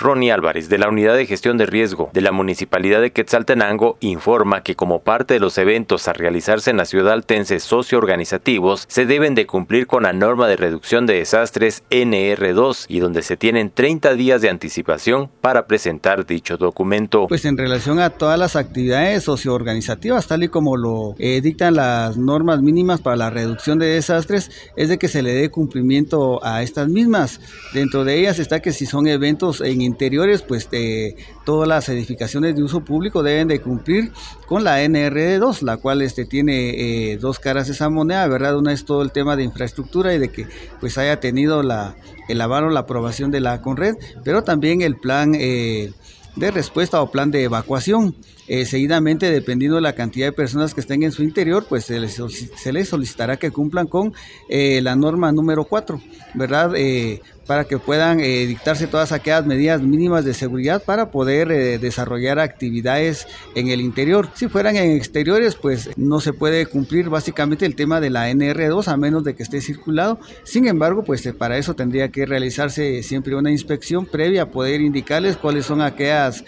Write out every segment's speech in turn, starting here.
Ronnie Álvarez, de la Unidad de Gestión de Riesgo de la Municipalidad de Quetzaltenango, informa que como parte de los eventos a realizarse en la ciudad altense socio-organizativos, se deben de cumplir con la norma de reducción de desastres NR2 y donde se tienen 30 días de anticipación para presentar dicho documento. Pues en relación a todas las actividades socio-organizativas, tal y como lo eh, dictan las normas mínimas para la reducción de desastres, es de que se le dé cumplimiento a estas mismas. Dentro de ellas está que si son eventos en interiores, pues de, todas las edificaciones de uso público deben de cumplir con la NRD2, la cual este, tiene eh, dos caras esa moneda, ¿verdad? Una es todo el tema de infraestructura y de que pues haya tenido la, el aval la aprobación de la CONRED, pero también el plan... Eh, de respuesta o plan de evacuación. Eh, seguidamente, dependiendo de la cantidad de personas que estén en su interior, pues se les, se les solicitará que cumplan con eh, la norma número 4, ¿verdad? Eh, para que puedan dictarse todas aquellas medidas mínimas de seguridad para poder desarrollar actividades en el interior. Si fueran en exteriores, pues no se puede cumplir básicamente el tema de la NR2 a menos de que esté circulado. Sin embargo, pues para eso tendría que realizarse siempre una inspección previa, poder indicarles cuáles son aquellas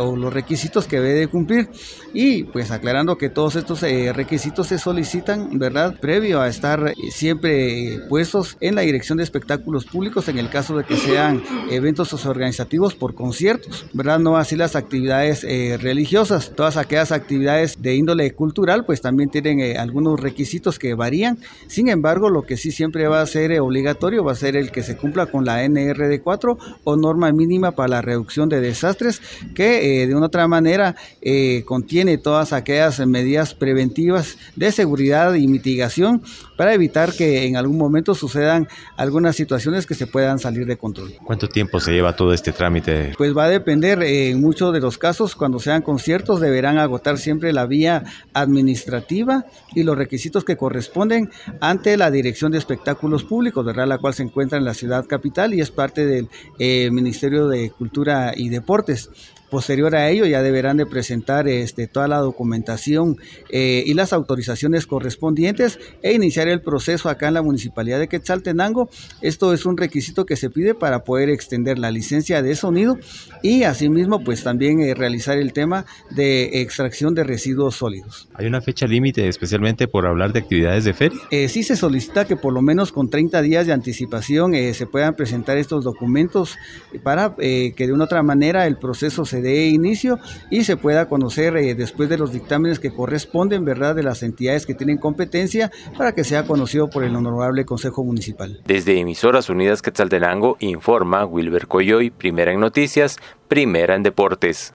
o los requisitos que debe cumplir. Y pues aclarando que todos estos eh, requisitos se solicitan, ¿verdad? Previo a estar eh, siempre puestos en la dirección de espectáculos públicos en el caso de que sean eventos organizativos por conciertos, ¿verdad? No así las actividades eh, religiosas. Todas aquellas actividades de índole cultural pues también tienen algunos requisitos que varían. Sin embargo, lo que sí siempre va a ser obligatorio va a ser el que se cumpla con la NRD4 o norma mínima para la reducción de desastres que de una otra manera eh, contiene todas aquellas medidas preventivas de seguridad y mitigación para evitar que en algún momento sucedan algunas situaciones que se puedan salir de control. ¿Cuánto tiempo se lleva todo este trámite? Pues va a depender, eh, en muchos de los casos, cuando sean conciertos, deberán agotar siempre la vía administrativa y los requisitos que corresponden ante la Dirección de Espectáculos Públicos, ¿verdad? la cual se encuentra en la ciudad capital y es parte del eh, Ministerio de Cultura y Deportes. Posterior a ello ya deberán de presentar este, toda la documentación eh, y las autorizaciones correspondientes e iniciar el proceso acá en la Municipalidad de Quetzaltenango. Esto es un requisito que se pide para poder extender la licencia de sonido y asimismo pues también eh, realizar el tema de extracción de residuos sólidos. ¿Hay una fecha límite especialmente por hablar de actividades de feria? Eh, sí se solicita que por lo menos con 30 días de anticipación se puedan presentar estos documentos para que de una otra manera el proceso se de inicio y se pueda conocer eh, después de los dictámenes que corresponden, ¿verdad?, de las entidades que tienen competencia para que sea conocido por el Honorable Consejo Municipal. Desde Emisoras Unidas Quetzaltenango informa Wilber Coyoy, primera en noticias, primera en deportes.